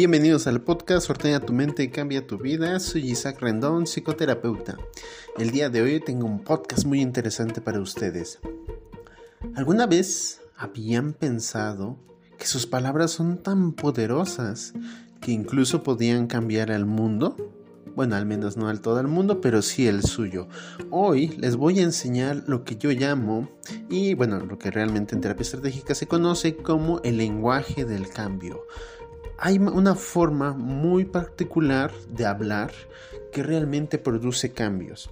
Bienvenidos al podcast Ordena tu mente y cambia tu vida. Soy Isaac Rendón, psicoterapeuta. El día de hoy tengo un podcast muy interesante para ustedes. ¿Alguna vez habían pensado que sus palabras son tan poderosas que incluso podían cambiar el mundo? Bueno, al menos no al todo el mundo, pero sí el suyo. Hoy les voy a enseñar lo que yo llamo, y bueno, lo que realmente en terapia estratégica se conoce como el lenguaje del cambio hay una forma muy particular de hablar que realmente produce cambios.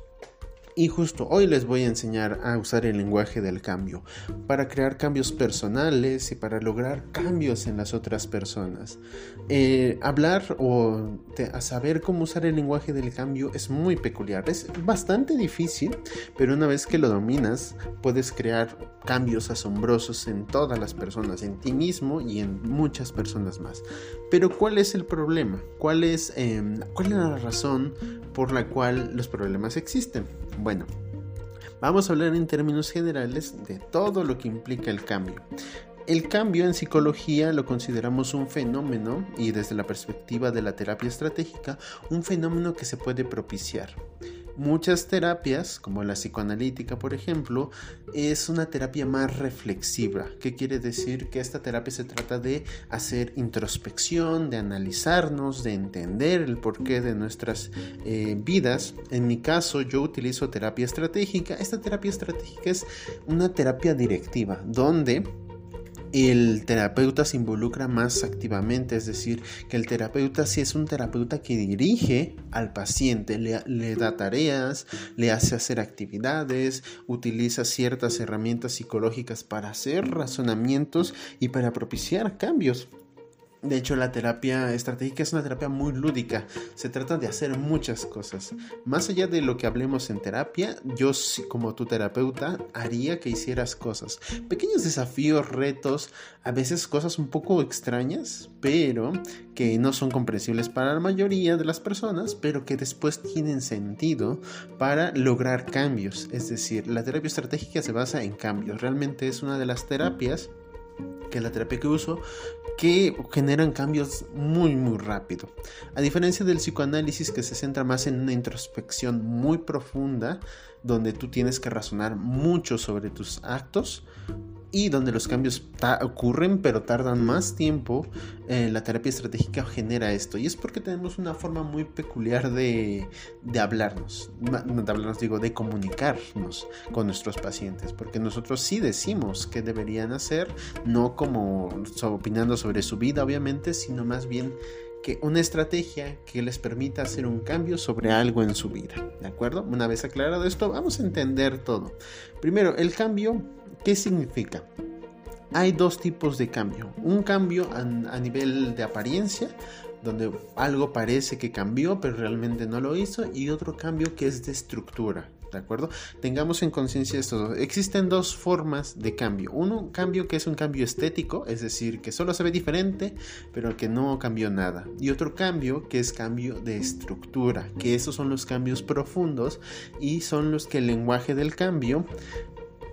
Y justo hoy les voy a enseñar a usar el lenguaje del cambio para crear cambios personales y para lograr cambios en las otras personas. Eh, hablar o saber cómo usar el lenguaje del cambio es muy peculiar. Es bastante difícil, pero una vez que lo dominas puedes crear cambios asombrosos en todas las personas, en ti mismo y en muchas personas más. Pero ¿cuál es el problema? ¿Cuál es, em, cuál es la razón por la cual los problemas existen? Bueno, vamos a hablar en términos generales de todo lo que implica el cambio. El cambio en psicología lo consideramos un fenómeno y desde la perspectiva de la terapia estratégica, un fenómeno que se puede propiciar. Muchas terapias, como la psicoanalítica por ejemplo, es una terapia más reflexiva. ¿Qué quiere decir? Que esta terapia se trata de hacer introspección, de analizarnos, de entender el porqué de nuestras eh, vidas. En mi caso, yo utilizo terapia estratégica. Esta terapia estratégica es una terapia directiva, donde el terapeuta se involucra más activamente, es decir, que el terapeuta sí es un terapeuta que dirige al paciente, le, le, da tareas, le hace hacer actividades, utiliza ciertas herramientas psicológicas para hacer razonamientos y para propiciar cambios. De hecho, la terapia estratégica es una terapia muy lúdica. Se trata de hacer muchas cosas. Más allá de lo que hablemos en terapia, yo como tu terapeuta haría que hicieras cosas. Pequeños desafíos, retos, a veces cosas un poco extrañas, pero que no son comprensibles para la mayoría de las personas, pero que después tienen sentido para lograr cambios. Es decir, la terapia estratégica se basa en cambios. Realmente es una de las terapias que la terapia que uso, que generan cambios muy muy rápido. A diferencia del psicoanálisis que se centra más en una introspección muy profunda, donde tú tienes que razonar mucho sobre tus actos, y donde los cambios ocurren pero tardan más tiempo, eh, la terapia estratégica genera esto. Y es porque tenemos una forma muy peculiar de, de hablarnos, de hablarnos digo, de comunicarnos con nuestros pacientes, porque nosotros sí decimos qué deberían hacer, no como opinando sobre su vida obviamente, sino más bien que una estrategia que les permita hacer un cambio sobre algo en su vida. ¿De acuerdo? Una vez aclarado esto, vamos a entender todo. Primero, el cambio ¿Qué significa? Hay dos tipos de cambio. Un cambio a, nivel de apariencia, donde algo parece que cambió, pero realmente no lo hizo, y otro cambio que es de estructura. ¿De acuerdo? Tengamos en conciencia esto. Existen dos formas de cambio. Uno, cambio que es un cambio estético, es decir, que solo se ve diferente, pero que no cambió nada. Y otro cambio que es cambio de estructura, que esos son los cambios profundos y son los que el lenguaje del cambio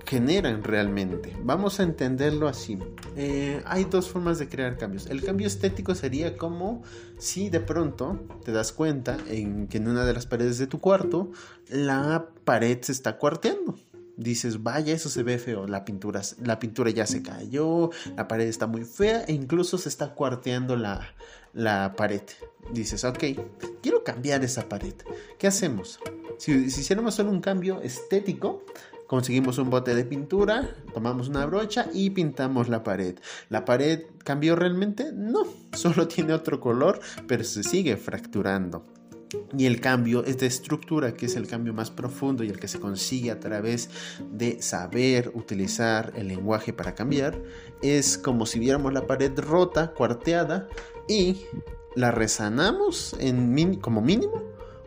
generan realmente. Vamos a entenderlo así. Eh, hay dos formas de crear cambios. El cambio estético sería como si de pronto te das cuenta en que en una de las paredes de tu cuarto la pared se está cuarteando. Dices, vaya, eso se ve feo, la pintura, la pintura ya se cayó, la pared está muy fea e incluso se está cuarteando la, la pared. Dices, ok, quiero cambiar esa pared. ¿Qué hacemos? Si, si hiciéramos solo un cambio estético, Conseguimos un bote de pintura, tomamos una brocha y pintamos la pared. ¿La pared cambió realmente? No, solo tiene otro color, pero se sigue fracturando. Y el cambio es de estructura, que es el cambio más profundo y el que se consigue a través de saber utilizar el lenguaje para cambiar. Es como si viéramos la pared rota, cuarteada, y la resanamos en como mínimo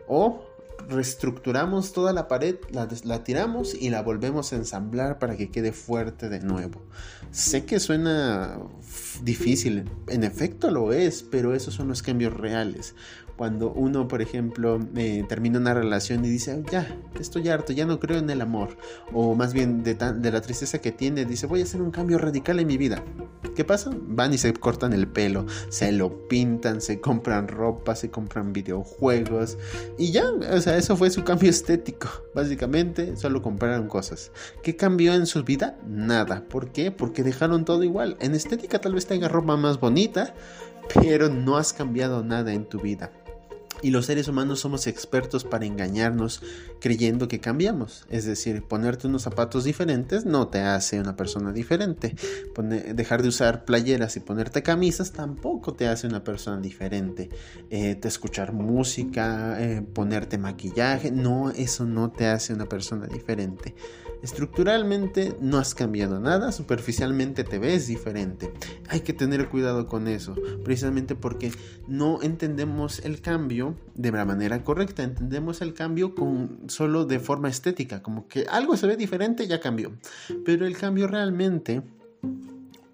o reestructuramos toda la pared, la, tiramos y la volvemos a ensamblar para que quede fuerte de nuevo. Sé que suena difícil, en efecto lo es, pero esos son los cambios reales. Cuando uno, por ejemplo, eh, termina una relación y dice, ya, estoy harto, ya no creo en el amor, o más bien de, de la tristeza que tiene, dice, voy a hacer un cambio radical en mi vida. ¿qué pasa? Van y se cortan el pelo, se lo pintan, se compran ropa, se compran videojuegos y ya, o sea, eso fue su cambio estético. Básicamente, solo compraron cosas. ¿Qué cambió en su vida? Nada. ¿Por qué? Porque dejaron todo igual. En estética tal vez tenga ropa más bonita, pero no has cambiado nada en tu vida. Y los seres humanos somos expertos para engañarnos creyendo que cambiamos. Es decir, ponerte unos zapatos diferentes no te hace una persona diferente. dejar de usar playeras y ponerte camisas tampoco te hace una persona diferente. Eh, te escuchar música, eh, ponerte maquillaje, no, eso no te hace una persona diferente. Estructuralmente no has cambiado nada, superficialmente te ves diferente. Hay que tener cuidado con eso, precisamente porque no entendemos el cambio de la manera correcta, entendemos el cambio con, solo de forma estética, como que algo se ve diferente, ya cambió. Pero el cambio realmente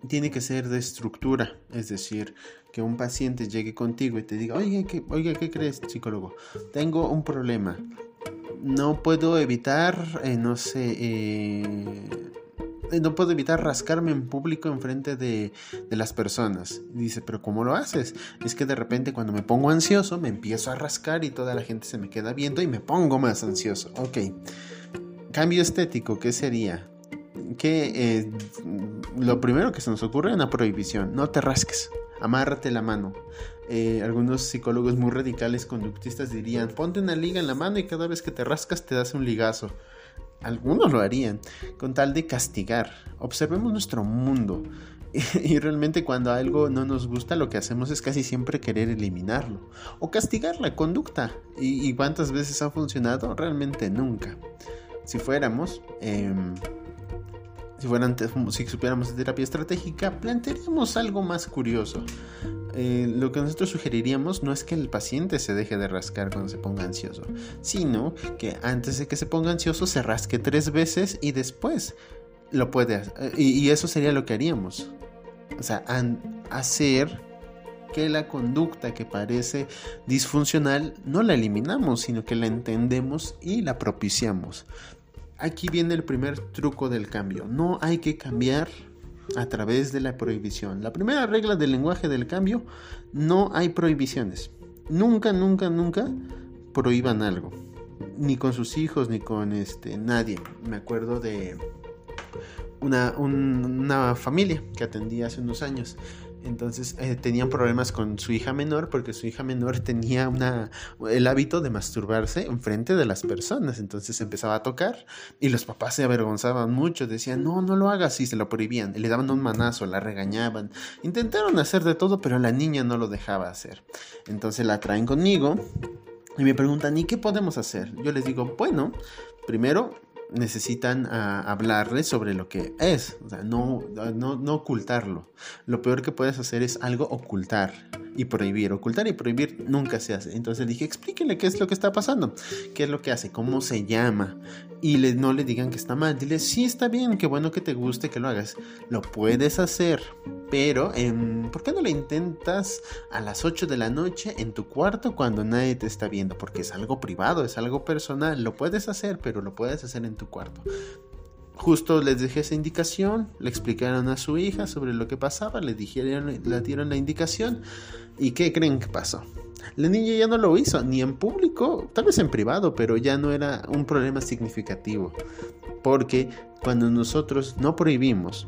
tiene que ser de estructura, es decir, que un paciente llegue contigo y te diga, oye, ¿qué, oye, ¿qué crees, psicólogo? Tengo un problema no puedo evitar, eh, no sé, eh, no puedo evitar rascarme en público enfrente de, de las personas. dice, pero ¿cómo lo haces? Es que de repente cuando me pongo ansioso me empiezo a rascar y toda la gente se me queda viendo y me pongo más ansioso. Ok. Cambio estético, ¿qué sería? Que eh, lo primero que se nos ocurre es una prohibición. No te rasques. Amárrate la mano. Eh, algunos psicólogos muy radicales conductistas dirían, ponte una liga en la mano y cada vez que te rascas te das un ligazo. Algunos lo harían, con tal de castigar. Observemos nuestro mundo. Y realmente cuando algo no nos gusta, lo que hacemos es casi siempre querer eliminarlo. O castigar la conducta. ¿Y, cuántas veces ha funcionado? Realmente nunca. Si fuéramos... Em, si, fueran, si supiéramos de terapia estratégica, plantearíamos algo más curioso. Eh, lo que nosotros sugeriríamos no es que el paciente se deje de rascar cuando se ponga ansioso, sino que antes de que se ponga ansioso se rasque tres veces y después lo puede hacer. Y, eso sería lo que haríamos. O sea, hacer que la conducta que parece disfuncional no la eliminamos, sino que la entendemos y la propiciamos. Aquí viene el primer truco del cambio. No hay que cambiar a través de la prohibición. La primera regla del lenguaje del cambio, no hay prohibiciones. Nunca, nunca, nunca prohíban algo. Ni con sus hijos, ni con este, nadie. Me acuerdo de una, una familia que atendí hace unos años entonces eh, tenían problemas con su hija menor porque su hija menor tenía el hábito de masturbarse enfrente de las personas. Entonces empezaba a tocar y los papás se avergonzaban mucho. Decían, no, no lo hagas y se lo prohibían. le daban un manazo, la regañaban. Intentaron hacer de todo, pero la niña no lo dejaba hacer. Entonces la traen conmigo y me preguntan, ¿y qué podemos hacer? Yo les digo, bueno, primero necesitan ah, hablarles sobre lo que es, o sea, no, no, no ocultarlo. Lo peor que puedes hacer es algo ocultar y prohibir. Ocultar y prohibir nunca se hace. Entonces dije, explíquenle qué es lo que está pasando, qué es lo que hace, cómo se llama. Y le, no le digan que está mal. Dile, sí, está bien, qué bueno que te guste, que lo hagas. Lo puedes hacer, pero ¿por qué no lo intentas a las 8 de la noche en tu cuarto cuando nadie te está viendo? Porque es algo privado, es algo personal. Lo puedes hacer, pero lo puedes hacer en tu cuarto. Justo les dejé esa indicación, le explicaron a su hija sobre lo que pasaba, le dijeron, le dieron la indicación ¿Y qué creen que pasó? La niña ya no lo hizo, ni en público, tal vez en privado, pero ya no era un problema significativo. Porque cuando nosotros no prohibimos,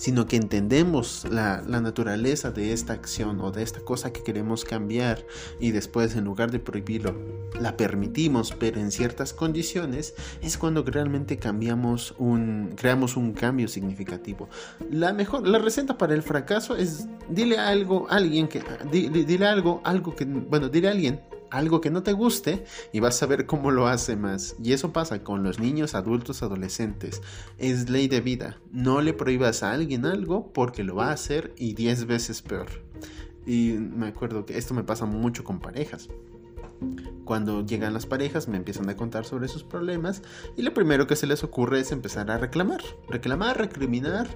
sino que entendemos la, naturaleza de esta acción o de esta cosa que queremos cambiar y después en lugar de prohibirlo la permitimos pero en ciertas condiciones es cuando realmente cambiamos un creamos un cambio significativo. La mejor la receta para el fracaso es dile algo a alguien que dile algo algo que bueno dile a alguien algo que no te guste y vas a ver cómo lo hace más. Y eso pasa con los niños, adultos, adolescentes. Es ley de vida. No le prohíbas a alguien algo porque lo va a hacer y 10 veces peor. Y me acuerdo que esto me pasa mucho con parejas. Cuando llegan las parejas me empiezan a contar sobre sus problemas y lo primero que se les ocurre es empezar a reclamar, reclamar, recriminar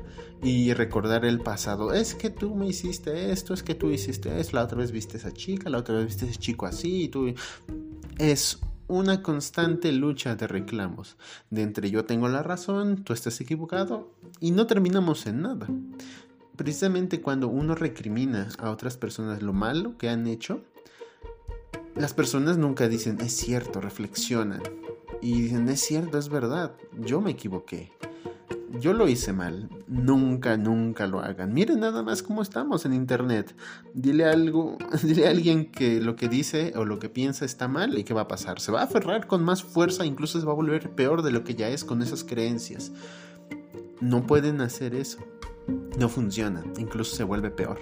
y recordar el pasado. Es que tú me hiciste esto, es que tú hiciste esto, la otra vez viste a esa chica, la otra vez viste a ese chico así y tú... Es una constante lucha de reclamos, de entre yo tengo la razón, tú estás equivocado y no terminamos en nada. precisamente cuando uno recrimina a otras personas lo malo que han hecho, las personas nunca dicen, es cierto, reflexionan. Y dicen, es cierto, es verdad, yo me equivoqué. Yo lo hice mal. Nunca, nunca lo hagan. Miren nada más cómo estamos en internet. Dile algo, dile a alguien que lo que dice o lo que piensa está mal y qué va a pasar. Se va a aferrar con más fuerza, incluso se va a volver peor de lo que ya es con esas creencias. No pueden hacer eso. No funciona, incluso se vuelve peor.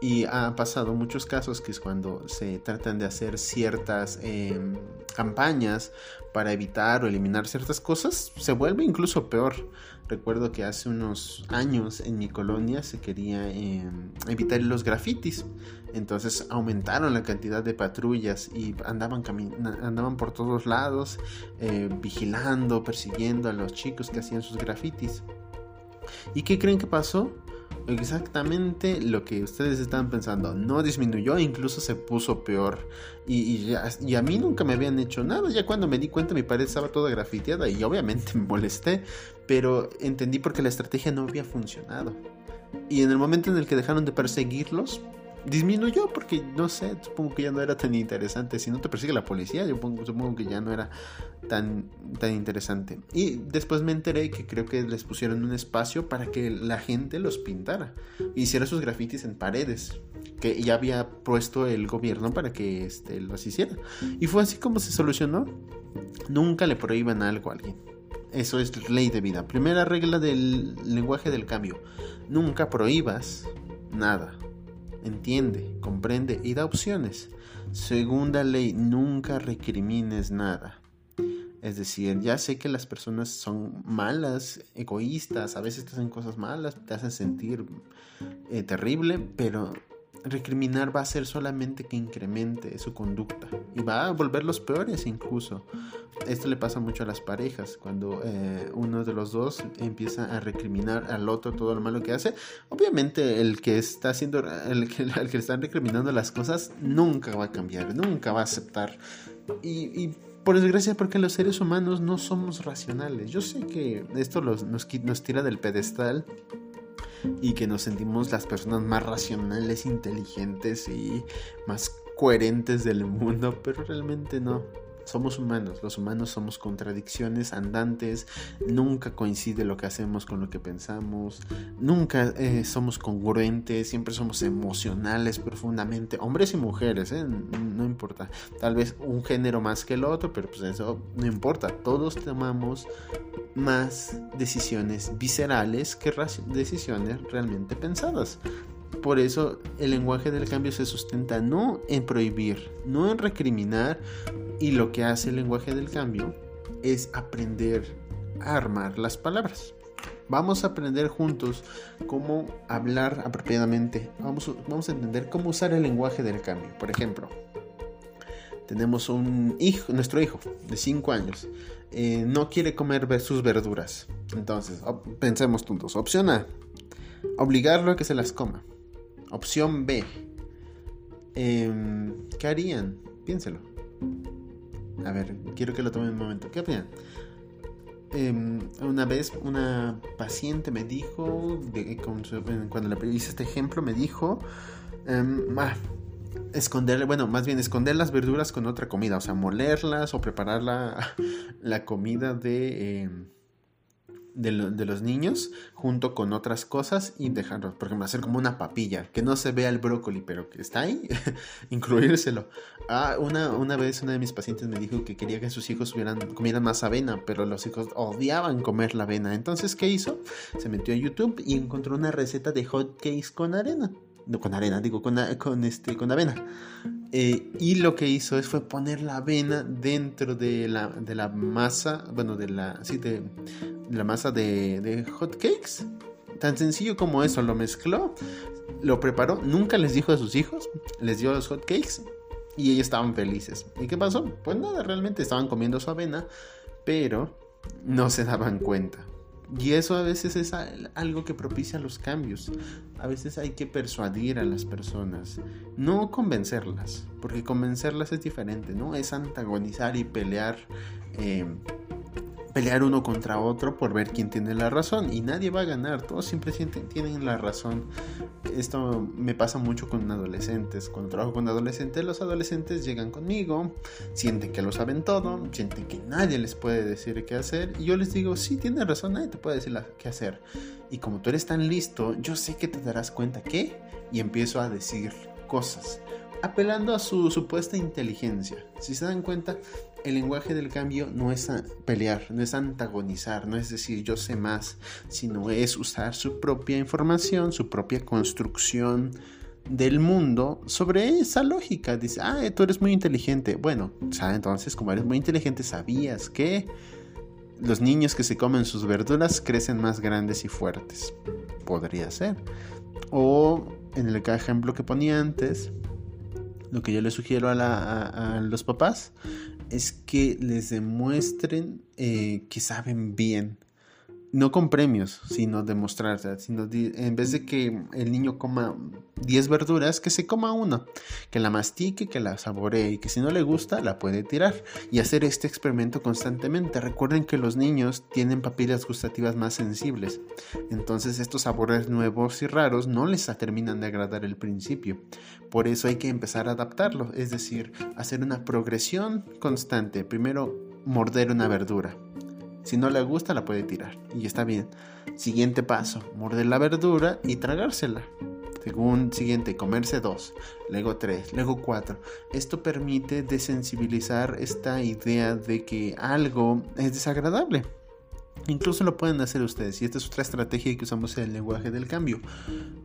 Y ha pasado muchos casos que es cuando se tratan de hacer ciertas em, campañas para evitar o eliminar ciertas cosas, se vuelve incluso peor. Recuerdo que hace unos años en mi colonia se quería em, evitar los grafitis. Entonces aumentaron la cantidad de patrullas y andaban, andaban por todos lados eh, vigilando, persiguiendo a los chicos que hacían sus grafitis. ¿Y qué creen que pasó? exactamente lo que ustedes estaban pensando. No disminuyó, incluso se puso peor. Y, a mí nunca me habían hecho nada. Ya cuando me di cuenta mi pared estaba toda grafiteada y obviamente me molesté. Pero entendí porque la estrategia no había funcionado. Y en el momento en el que dejaron de perseguirlos, disminuyó porque no sé, supongo que ya no era tan interesante. Si no te persigue la policía, yo supongo, que ya no era tan, tan interesante. Y después me enteré que creo que les pusieron un espacio para que la gente los pintara, hiciera sus grafitis en paredes, que ya había puesto el gobierno para que este, los hiciera. Y fue así como se solucionó. Nunca le prohíban algo a alguien. Eso es ley de vida. Primera regla del lenguaje del cambio. Nunca prohíbas nada entiende, comprende y da opciones. Segunda ley, nunca recrimines nada. Es decir, ya sé que las personas son malas, egoístas, a veces te hacen cosas malas, te hacen sentir eh, terrible, pero recriminar va a ser solamente que incremente su conducta y va a volverlos peores incluso. Esto le pasa mucho a las parejas, cuando eh, uno de los dos empieza a recriminar al otro todo lo malo que hace. Obviamente el que está haciendo, el que, el que le están recriminando las cosas nunca va a cambiar, nunca va a aceptar. Y, por desgracia, porque los seres humanos no somos racionales. Yo sé que esto nos, nos tira del pedestal y que nos sentimos las personas más racionales, inteligentes y más coherentes del mundo, pero realmente no. Somos humanos, los humanos somos contradicciones andantes, nunca coincide lo que hacemos con lo que pensamos, nunca eh, somos congruentes, siempre somos emocionales profundamente, hombres y mujeres, eh, no importa, tal vez un género más que el otro, pero pues eso no importa, todos tomamos más decisiones viscerales que decisiones realmente pensadas. Por eso el lenguaje del cambio se sustenta no en prohibir, no en recriminar, y lo que hace el lenguaje del cambio es aprender a armar las palabras. Vamos a aprender juntos cómo hablar apropiadamente. Vamos, a entender cómo usar el lenguaje del cambio. Por ejemplo, tenemos un hijo, nuestro hijo de 5 años, eh, no quiere comer sus verduras. Entonces, pensemos juntos. Opción A, obligarlo a que se las coma. Opción B, em, ¿qué harían? Piénselo. A ver, quiero que lo tomen un momento. ¿Qué opinan? Em, una vez una paciente me dijo, cuando le hice este ejemplo, me dijo, em, ah, esconder, bueno, más bien esconder las verduras con otra comida, o sea, molerlas o preparar la, la comida de... De, los niños junto con otras cosas y dejarlos, por ejemplo, hacer como una papilla, que no se vea el brócoli, pero que está ahí, incluírselo. Ah, una, una vez una de mis pacientes me dijo que quería que sus hijos comieran más avena, pero los hijos odiaban comer la avena. Entonces, ¿qué hizo? Se metió a YouTube y encontró una receta de hot cakes con arena. No, con arena, digo, con, con, este, con avena. Eh, y lo que hizo es fue poner la avena dentro de la, de la masa, bueno, de la, sí, de, la masa de, de hot cakes. Tan sencillo como eso, lo mezcló, lo preparó, nunca les dijo a sus hijos, les dio los hot cakes y ellos estaban felices. ¿Y qué pasó? Pues nada, realmente estaban comiendo su avena, pero no se daban cuenta. Y eso a veces es algo que propicia los cambios. A veces hay que persuadir a las personas, no convencerlas, porque convencerlas es diferente, ¿no? Es antagonizar y pelear eh, pelear uno contra otro por ver quién tiene la razón y nadie va a ganar, todos siempre tienen la razón. Esto me pasa mucho con adolescentes, cuando trabajo con adolescentes, los adolescentes llegan conmigo, sienten que lo saben todo, sienten que nadie les puede decir qué hacer y yo les digo, sí, tienes razón, nadie te puede decir qué hacer. Y como tú eres tan listo, yo sé que te darás cuenta que y empiezo a decir cosas apelando a su supuesta inteligencia. Si se dan cuenta, el lenguaje del cambio no es pelear, no es antagonizar, no es decir yo sé más, sino es usar su propia información, su propia construcción del mundo sobre esa lógica. Dice, ah, tú eres muy inteligente. Bueno, entonces como eres muy inteligente, sabías que los niños que se comen sus verduras crecen más grandes y fuertes. Podría ser. O en el ejemplo que ponía antes, lo que yo le sugiero a, los papás es que les demuestren eh, que saben bien no con premios, sino demostrar, sino en vez de que el niño coma 10 verduras, que se coma una, que la mastique, que la saboree y que si no le gusta la puede tirar y hacer este experimento constantemente. Recuerden que los niños tienen papilas gustativas más sensibles, entonces estos sabores nuevos y raros no les terminan de agradar al principio. Por eso hay que empezar a adaptarlo, es decir, hacer una progresión constante. Primero morder una verdura si no le gusta, la puede tirar. Y está bien. Siguiente paso, morder la verdura y tragársela. Según siguiente, comerse dos, luego tres, luego cuatro. Esto permite desensibilizar esta idea de que algo es desagradable. Incluso lo pueden hacer ustedes y esta es otra estrategia que usamos en el lenguaje del cambio.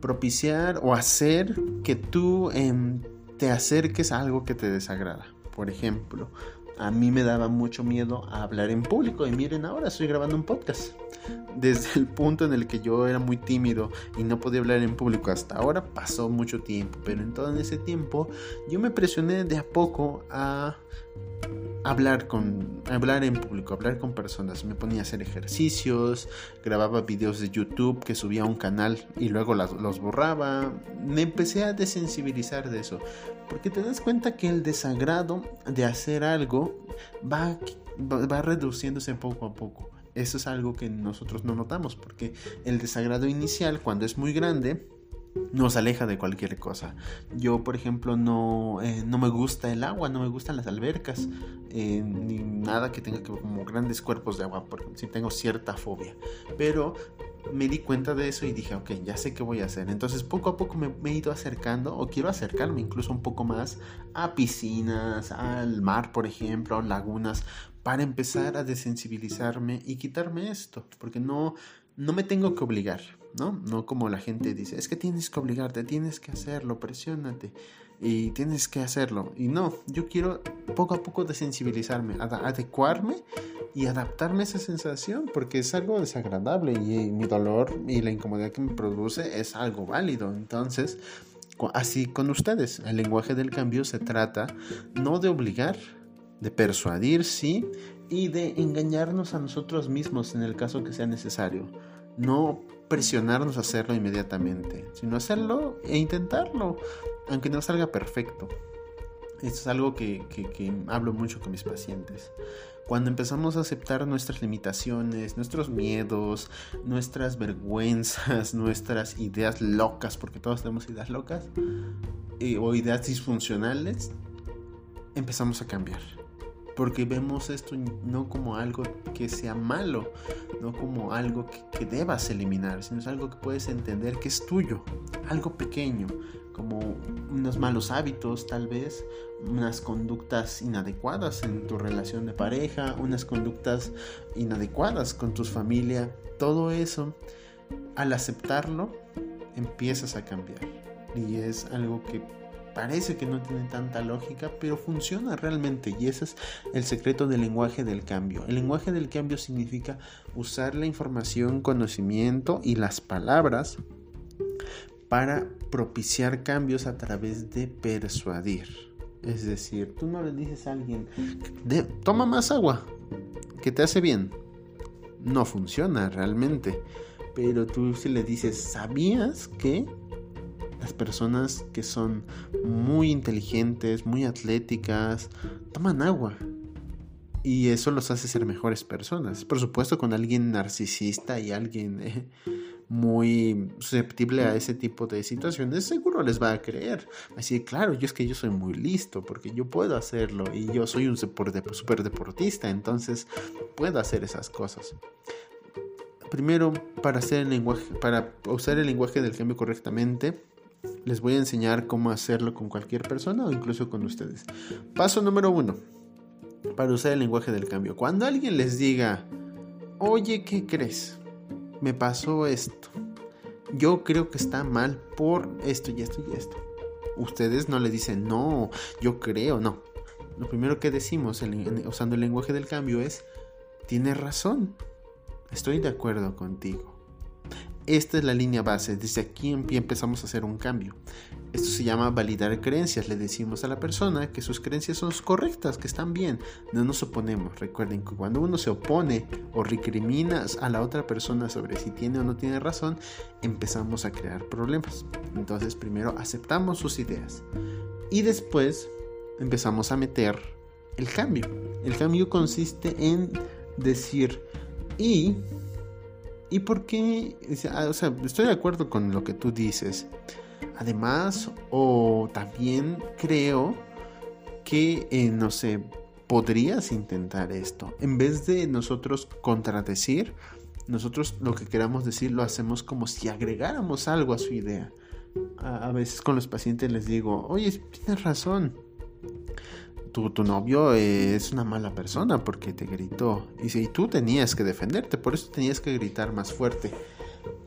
Propiciar o hacer que tú em, te acerques a algo que te desagrada. Por ejemplo, a mí me daba mucho miedo a hablar en público y miren ahora estoy grabando un podcast. Desde el punto en el que yo era muy tímido y no podía hablar en público hasta ahora pasó mucho tiempo, pero en todo ese tiempo yo me presioné de a poco a hablar con hablar en público, hablar con personas. Me ponía a hacer ejercicios, grababa videos de YouTube que subía a un canal y luego los borraba. Me empecé a desensibilizar de eso, porque te das cuenta que el desagrado de hacer algo va, va reduciéndose poco a poco. Eso es algo que nosotros no notamos, porque el desagrado inicial, cuando es muy grande, nos aleja de cualquier cosa. Yo, por ejemplo, no, eh, no me gusta el agua, no me gustan las albercas, eh, ni nada que tenga que ver como grandes cuerpos de agua, porque si tengo cierta fobia. Pero me di cuenta de eso y dije, ok, ya sé qué voy a hacer. Entonces poco a poco me, me, he ido acercando, o quiero acercarme incluso un poco más a piscinas, al mar, por ejemplo, lagunas, para empezar a desensibilizarme y quitarme esto, porque no, no me tengo que obligar, ¿no? No como la gente dice, es que tienes que obligarte, tienes que hacerlo, presiónate y tienes que hacerlo. Y no, yo quiero poco a poco desensibilizarme, adecuarme y adaptarme a esa sensación porque es algo desagradable y mi dolor y la incomodidad que me produce es algo válido. Entonces, así con ustedes, el lenguaje del cambio se trata no de obligar, de persuadir, sí, y de engañarnos a nosotros mismos en el caso que sea necesario. No presionarnos a hacerlo inmediatamente, sino hacerlo e intentarlo, aunque no salga perfecto. Esto es algo que, que, hablo mucho con mis pacientes. Cuando empezamos a aceptar nuestras limitaciones, nuestros miedos, nuestras vergüenzas, nuestras ideas locas, porque todos tenemos ideas locas, eh, o ideas disfuncionales, empezamos a cambiar porque vemos esto no como algo que sea malo, no como algo que, debas eliminar, sino es algo que puedes entender que es tuyo, algo pequeño, como unos malos hábitos tal vez, unas conductas inadecuadas en tu relación de pareja, unas conductas inadecuadas con tu familia, todo eso, al aceptarlo, empiezas a cambiar. Y es algo que parece que no tiene tanta lógica, pero funciona realmente y ese es el secreto del lenguaje del cambio. El lenguaje del cambio significa usar la información, conocimiento y las palabras para propiciar cambios a través de persuadir. Es decir, tú no le dices a alguien, toma más agua, que te hace bien. No funciona realmente. Pero tú si le dices, ¿sabías que las personas que son muy inteligentes, muy atléticas, toman agua. y eso los hace ser mejores personas. Por supuesto, con alguien narcisista y alguien eh, muy susceptible a ese tipo de situaciones, seguro les va a creer. Así, claro, yo es que yo soy muy listo porque yo puedo hacerlo y yo soy un super deportista, entonces puedo hacer esas cosas. Primero, para hacer el lenguaje, para usar el lenguaje del cambio correctamente, les voy a enseñar cómo hacerlo con cualquier persona o incluso con ustedes. Paso número uno, para usar el lenguaje del cambio. Cuando alguien les diga, oye, ¿qué crees? Me pasó esto. Yo creo que está mal por esto y esto y esto. Ustedes no le dicen, no, yo creo, no. Lo primero que decimos usando el lenguaje del cambio es, tienes razón, estoy de acuerdo contigo. Esta es la línea base, desde aquí empezamos a hacer un cambio. Esto se llama validar creencias, le decimos a la persona que sus creencias son correctas, que están bien, no nos oponemos. Recuerden que cuando uno se opone o recrimina a la otra persona sobre si tiene o no tiene razón, empezamos a crear problemas. Entonces primero aceptamos sus ideas y después empezamos a meter el cambio. El cambio consiste en decir y ¿Y por qué? Ah, o sea, estoy de acuerdo con lo que tú dices. Además, o también creo que, eh, no sé, podrías intentar esto. En vez de nosotros contradecir, nosotros lo que queramos decir lo hacemos como si agregáramos algo a su idea. A, a veces con los pacientes les digo, oye, tienes razón tu, novio es una mala persona porque te gritó. Y tú tenías que defenderte, por eso tenías que gritar más fuerte.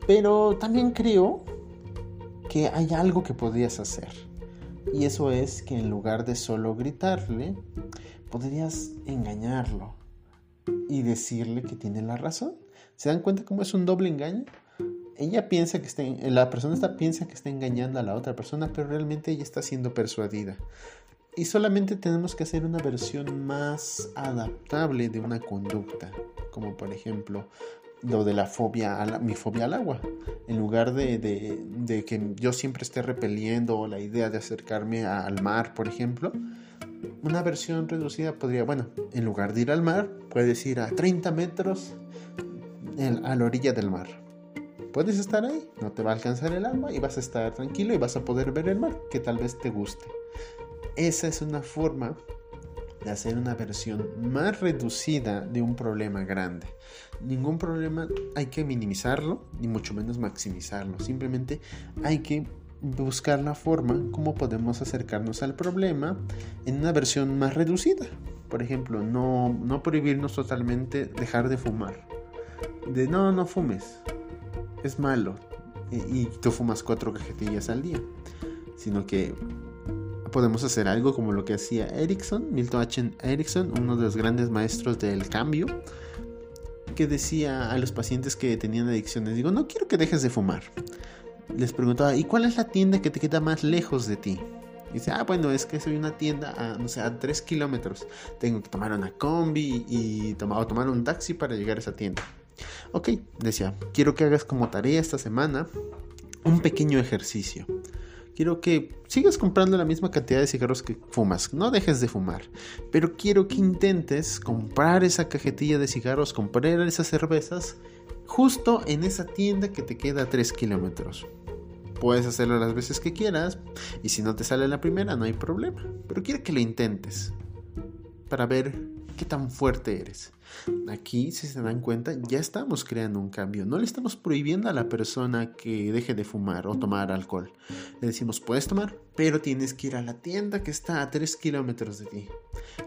Pero también creo que hay algo que podrías hacer. Y eso es que en lugar de solo gritarle, podrías engañarlo y decirle que tiene la razón. ¿Se dan cuenta cómo es un doble engaño? Ella piensa que está, la persona piensa que está engañando a la otra persona, pero realmente ella está siendo persuadida. Y solamente tenemos que hacer una versión más adaptable de una conducta, como por ejemplo lo de la fobia, mi fobia al agua. En lugar de, que yo siempre esté repeliendo la idea de acercarme al mar, por ejemplo, una versión reducida podría, bueno, en lugar de ir al mar, puedes ir a 30 metros a la orilla del mar. Puedes estar ahí, no te va a alcanzar el agua y vas a estar tranquilo y vas a poder ver el mar, que tal vez te guste. Esa es una forma de hacer una versión más reducida de un problema grande. Ningún problema hay que minimizarlo, ni mucho menos maximizarlo. Simplemente hay que buscar la forma como podemos acercarnos al problema en una versión más reducida. Por ejemplo, no, no prohibirnos totalmente dejar de fumar. De no, no fumes. Es malo. Y, y tú fumas cuatro cajetillas al día. Sino que podemos hacer algo como lo que hacía Erickson, Milton H. Erickson, uno de los grandes maestros del cambio, que decía a los pacientes que tenían adicciones, digo, no quiero que dejes de fumar. Les preguntaba, ¿y cuál es la tienda que te queda más lejos de ti? Y dice, ah, bueno, es que soy una tienda a, no sé, a 3 kilómetros. Tengo que tomar una combi y tomar, o tomar un taxi para llegar a esa tienda. Ok, decía, quiero que hagas como tarea esta semana un pequeño ejercicio quiero que sigas comprando la misma cantidad de cigarros que fumas, no dejes de fumar, pero quiero que intentes comprar esa cajetilla de cigarros, comprar esas cervezas justo en esa tienda que te queda a 3 kilómetros. Puedes hacerlo las veces que quieras y si no te sale la primera no hay problema, pero quiero que lo intentes para ver qué tan fuerte eres. Aquí, si se dan cuenta, ya estamos creando un cambio. No le estamos prohibiendo a la persona que deje de fumar o tomar alcohol. Le decimos, puedes tomar, pero tienes que ir a la tienda que está a 3 kilómetros de ti.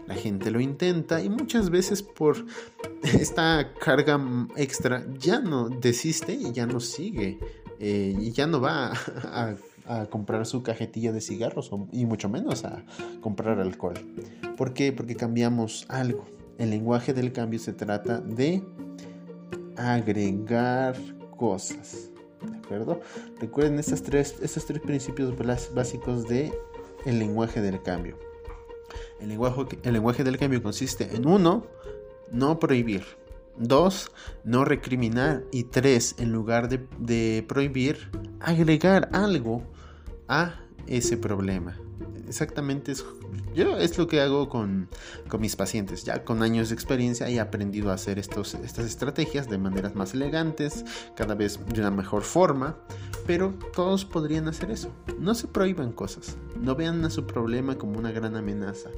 La gente lo intenta y muchas veces por esta carga extra ya no desiste y ya no sigue. Eh, y ya no va a a comprar su cajetilla de cigarros y mucho menos a comprar alcohol. ¿Por qué? Porque cambiamos algo. El lenguaje del cambio se trata de agregar cosas. ¿De acuerdo? Recuerden estos tres, estos tres principios básicos de lenguaje del cambio. El lenguaje, el lenguaje del cambio consiste en uno, no prohibir. Dos, no recriminar. Y tres, en lugar de prohibir, agregar algo a ese problema. Exactamente es, yo es lo que hago con, mis pacientes. Ya con años de experiencia he aprendido a hacer estas estrategias de maneras más elegantes, cada vez de una mejor forma, pero todos podrían hacer eso. No se prohíban cosas, no vean a su problema como una gran amenaza,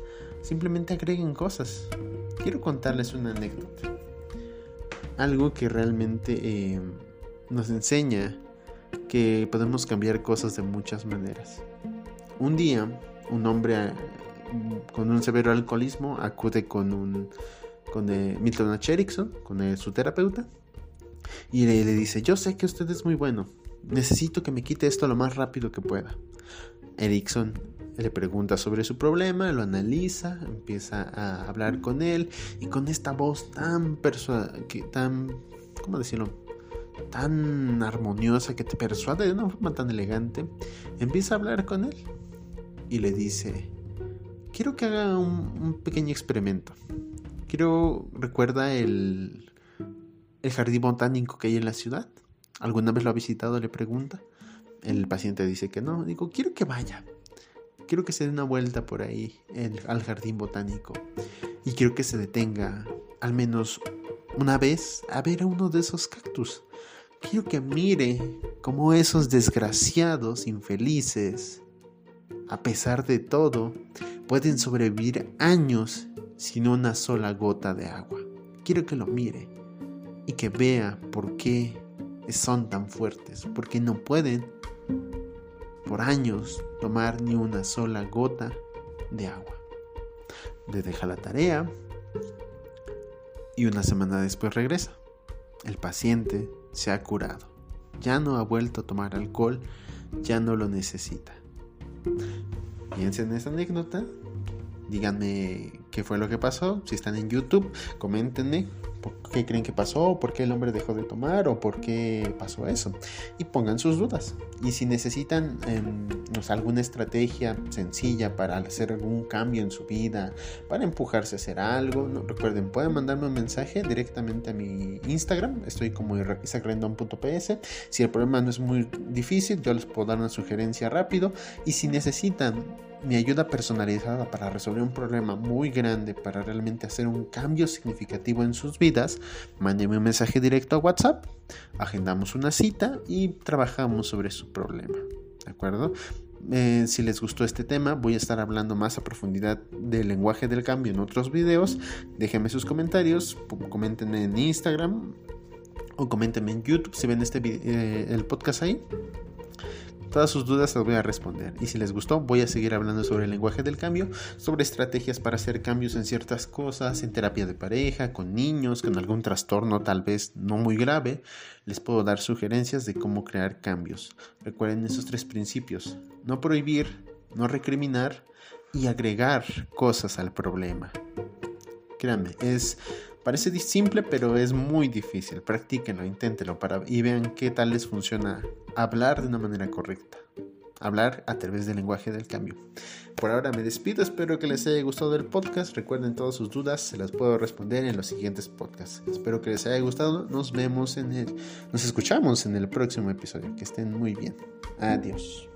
simplemente agreguen cosas. Quiero contarles una anécdota. Algo que realmente eh, nos enseña que podemos cambiar cosas de muchas maneras. Un día, un hombre eh, con un severo alcoholismo acude con un eh, Milton H. Erickson, con su terapeuta, y le, dice, yo sé que usted es muy bueno, necesito que me quite esto lo más rápido que pueda. Erickson le pregunta sobre su problema, lo analiza, empieza a hablar con él y con esta voz tan que tan ¿cómo decirlo? Tan armoniosa que te persuade de una forma tan elegante, empieza a hablar con él y le dice, quiero que haga un, pequeño experimento. Quiero, recuerda el, el jardín botánico que hay en la ciudad. ¿Alguna vez lo ha visitado? Le pregunta. El paciente dice que no. Digo, quiero que vaya. Quiero que se dé una vuelta por ahí al jardín botánico. Y quiero que se detenga al menos una vez a ver a uno de esos cactus. Quiero que mire cómo esos desgraciados infelices, a pesar de todo, pueden sobrevivir años sin una sola gota de agua. Quiero que lo mire y que vea por qué son tan fuertes, porque no pueden por años tomar ni una sola gota de agua. Le deja la tarea y una semana después regresa. El paciente se ha curado. Ya no ha vuelto a tomar alcohol, ya no lo necesita. Piensen en esa anécdota, díganme qué fue lo que pasó. Si están en YouTube, coméntenme qué creen que pasó, por qué el hombre dejó de tomar o por qué pasó eso. Y pongan sus dudas. Y si necesitan em, alguna estrategia sencilla para hacer algún cambio en su vida, para empujarse a hacer algo, no, recuerden, pueden mandarme un mensaje directamente a mi Instagram. Estoy como isaacrendon.ps. Si el problema no es muy difícil, yo les puedo dar una sugerencia rápido. Y si necesitan mi ayuda personalizada para resolver un problema muy grande, para realmente hacer un cambio significativo en sus vidas, mándenme un mensaje directo a WhatsApp, agendamos una cita y trabajamos sobre su problema. ¿De acuerdo? Eh, si les gustó este tema, voy a estar hablando más a profundidad del lenguaje del cambio en otros videos. Déjenme sus comentarios, comenten en Instagram o comenten en YouTube si ven este eh, el podcast ahí. Todas sus dudas las voy a responder. Y si les gustó, voy a seguir hablando sobre el lenguaje del cambio, sobre estrategias para hacer cambios en ciertas cosas, en terapia de pareja, con niños, con algún trastorno tal vez no muy grave. Les puedo dar sugerencias de cómo crear cambios. Recuerden esos tres principios. No prohibir, no recriminar y agregar cosas al problema. Créanme, es Parece simple, pero es muy difícil. Practíquenlo, inténtenlo para, y vean qué tal les funciona hablar de una manera correcta. Hablar a través del lenguaje del cambio. Por ahora me despido, espero que les haya gustado el podcast. Recuerden todas sus dudas, se las puedo responder en los siguientes podcasts. Espero que les haya gustado. Nos vemos en el, nos escuchamos en el próximo episodio. Que estén muy bien. Adiós.